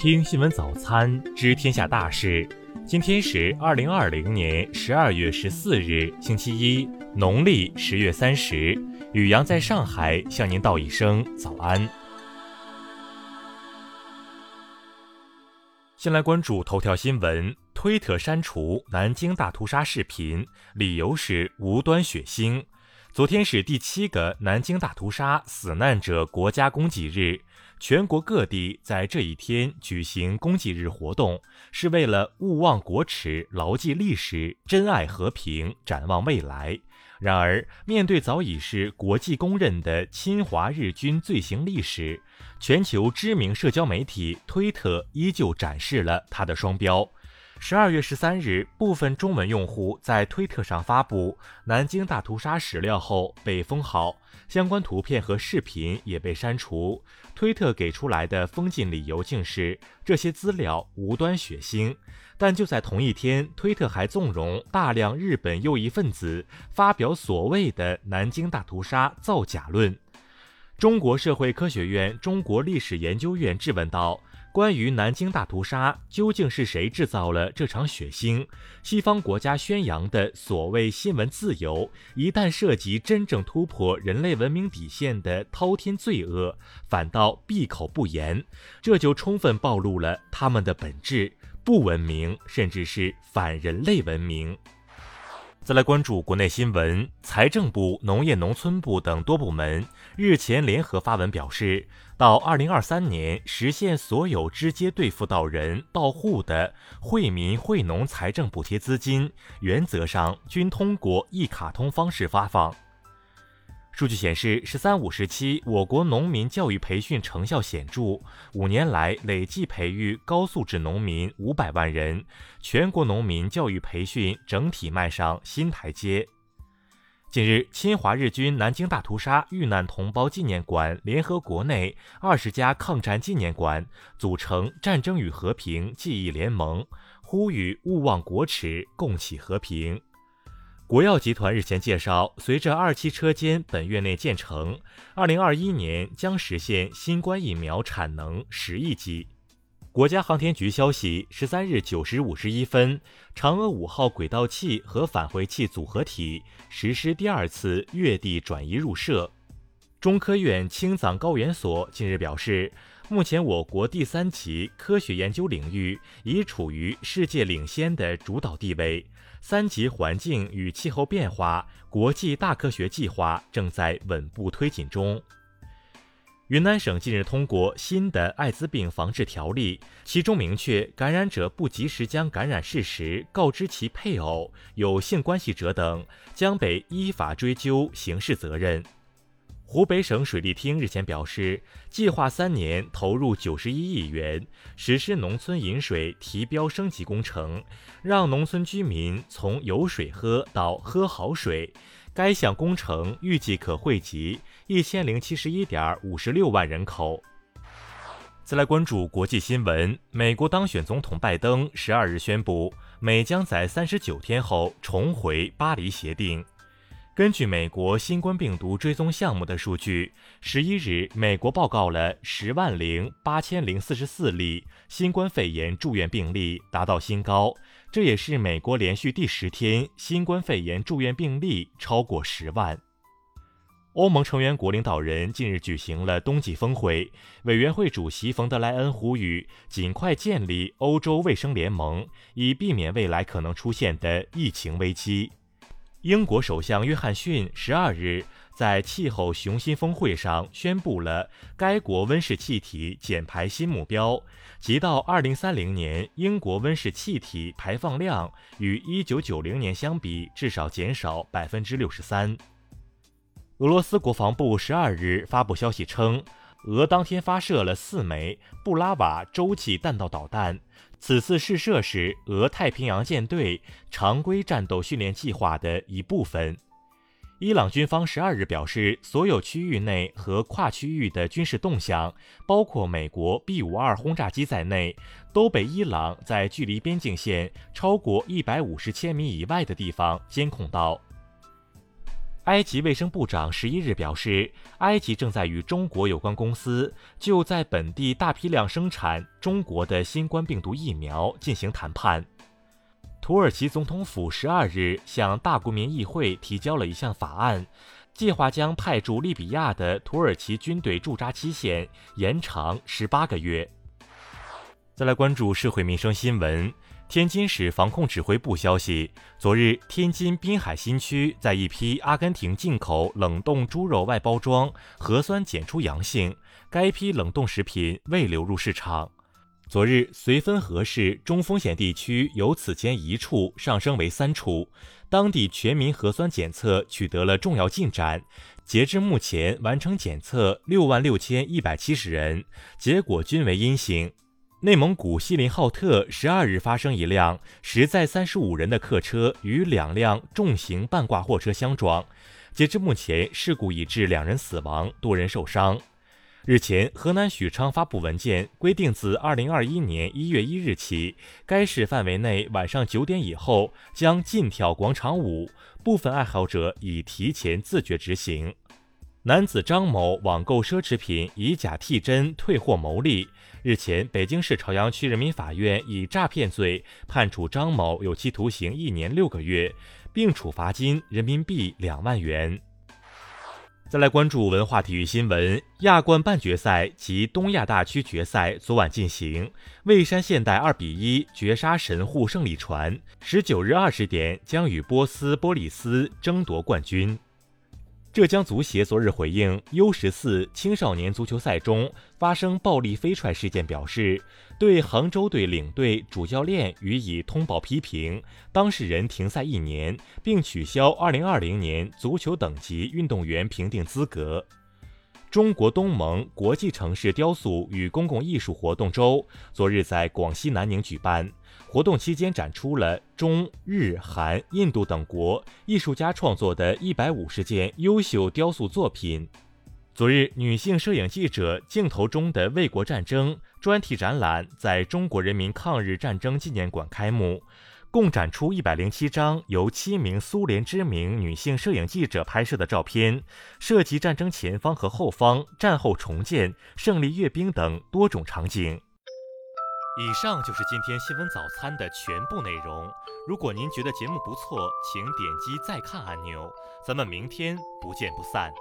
听新闻早餐知天下大事。今天是二零二零年十二月十四日，星期一，农历十月三十。雨阳在上海向您道一声早安。先来关注头条新闻：推特删除南京大屠杀视频，理由是无端血腥。昨天是第七个南京大屠杀死难者国家公祭日。全国各地在这一天举行公祭日活动，是为了勿忘国耻、牢记历史、珍爱和平、展望未来。然而，面对早已是国际公认的侵华日军罪行历史，全球知名社交媒体推特依旧展示了它的双标。十二月十三日，部分中文用户在推特上发布南京大屠杀史料后被封号，相关图片和视频也被删除。推特给出来的封禁理由竟是这些资料无端血腥。但就在同一天，推特还纵容大量日本右翼分子发表所谓的南京大屠杀造假论。中国社会科学院中国历史研究院质问道。关于南京大屠杀，究竟是谁制造了这场血腥？西方国家宣扬的所谓新闻自由，一旦涉及真正突破人类文明底线的滔天罪恶，反倒闭口不言，这就充分暴露了他们的本质：不文明，甚至是反人类文明。再来关注国内新闻，财政部、农业农村部等多部门日前联合发文表示，到二零二三年实现所有直接兑付到人到户的惠民惠农财政补贴资金，原则上均通过一卡通方式发放。数据显示，“十三五”时期，我国农民教育培训成效显著，五年来累计培育高素质农民五百万人，全国农民教育培训整体迈上新台阶。近日，侵华日军南京大屠杀遇难同胞纪念馆联合国内二十家抗战纪念馆，组成“战争与和平记忆联盟”，呼吁勿忘国耻，共祈和平。国药集团日前介绍，随着二期车间本月内建成，二零二一年将实现新冠疫苗产能十亿剂。国家航天局消息，十三日九时五十一分，嫦娥五号轨道器和返回器组合体实施第二次月地转移入射。中科院青藏高原所近日表示，目前我国第三级科学研究领域已处于世界领先的主导地位。三级环境与气候变化国际大科学计划正在稳步推进中。云南省近日通过新的艾滋病防治条例，其中明确，感染者不及时将感染事实告知其配偶、有性关系者等，将被依法追究刑事责任。湖北省水利厅日前表示，计划三年投入九十一亿元实施农村饮水提标升级工程，让农村居民从有水喝到喝好水。该项工程预计可惠及一千零七十一点五十六万人口。再来关注国际新闻，美国当选总统拜登十二日宣布，美将在三十九天后重回巴黎协定。根据美国新冠病毒追踪项目的数据，十一日，美国报告了十万零八千零四十四例新冠肺炎住院病例，达到新高。这也是美国连续第十天新冠肺炎住院病例超过十万。欧盟成员国领导人近日举行了冬季峰会，委员会主席冯德莱恩呼吁尽快建立欧洲卫生联盟，以避免未来可能出现的疫情危机。英国首相约翰逊十二日在气候雄心峰会上宣布了该国温室气体减排新目标，即到二零三零年，英国温室气体排放量与一九九零年相比至少减少百分之六十三。俄罗斯国防部十二日发布消息称。俄当天发射了四枚布拉瓦洲际弹道导弹，此次试射是俄太平洋舰队常规战斗训练计划的一部分。伊朗军方十二日表示，所有区域内和跨区域的军事动向，包括美国 B 五二轰炸机在内，都被伊朗在距离边境线超过一百五十千米以外的地方监控到。埃及卫生部长十一日表示，埃及正在与中国有关公司就在本地大批量生产中国的新冠病毒疫苗进行谈判。土耳其总统府十二日向大国民议会提交了一项法案，计划将派驻利比亚的土耳其军队驻扎期限延长十八个月。再来关注社会民生新闻。天津市防控指挥部消息，昨日天津滨海新区在一批阿根廷进口冷冻猪肉外包装核酸检出阳性，该批冷冻食品未流入市场。昨日绥芬河市中风险地区由此前一处上升为三处，当地全民核酸检测取得了重要进展，截至目前完成检测六万六千一百七十人，结果均为阴性。内蒙古锡林浩特十二日发生一辆实载三十五人的客车与两辆重型半挂货车相撞，截至目前，事故已致两人死亡，多人受伤。日前，河南许昌发布文件，规定自二零二一年一月一日起，该市范围内晚上九点以后将禁跳广场舞，部分爱好者已提前自觉执行。男子张某网购奢侈品以假替真退货牟利。日前，北京市朝阳区人民法院以诈骗罪判处张某有期徒刑一年六个月，并处罚金人民币两万元。再来关注文化体育新闻：亚冠半决赛及东亚大区决赛昨晚进行，蔚山现代二比一绝杀神户胜利船，十九日二十点将与波斯波利斯争夺冠军。浙江足协昨日回应 U 十四青少年足球赛中发生暴力飞踹事件，表示对杭州队领队主教练予以通报批评，当事人停赛一年，并取消2020年足球等级运动员评定资格。中国东盟国际城市雕塑与公共艺术活动周昨日在广西南宁举办。活动期间展出了中日韩、印度等国艺术家创作的一百五十件优秀雕塑作品。昨日，女性摄影记者镜头中的卫国战争专题展览在中国人民抗日战争纪念馆开幕。共展出一百零七张由七名苏联知名女性摄影记者拍摄的照片，涉及战争前方和后方、战后重建、胜利阅兵等多种场景。以上就是今天新闻早餐的全部内容。如果您觉得节目不错，请点击再看按钮。咱们明天不见不散。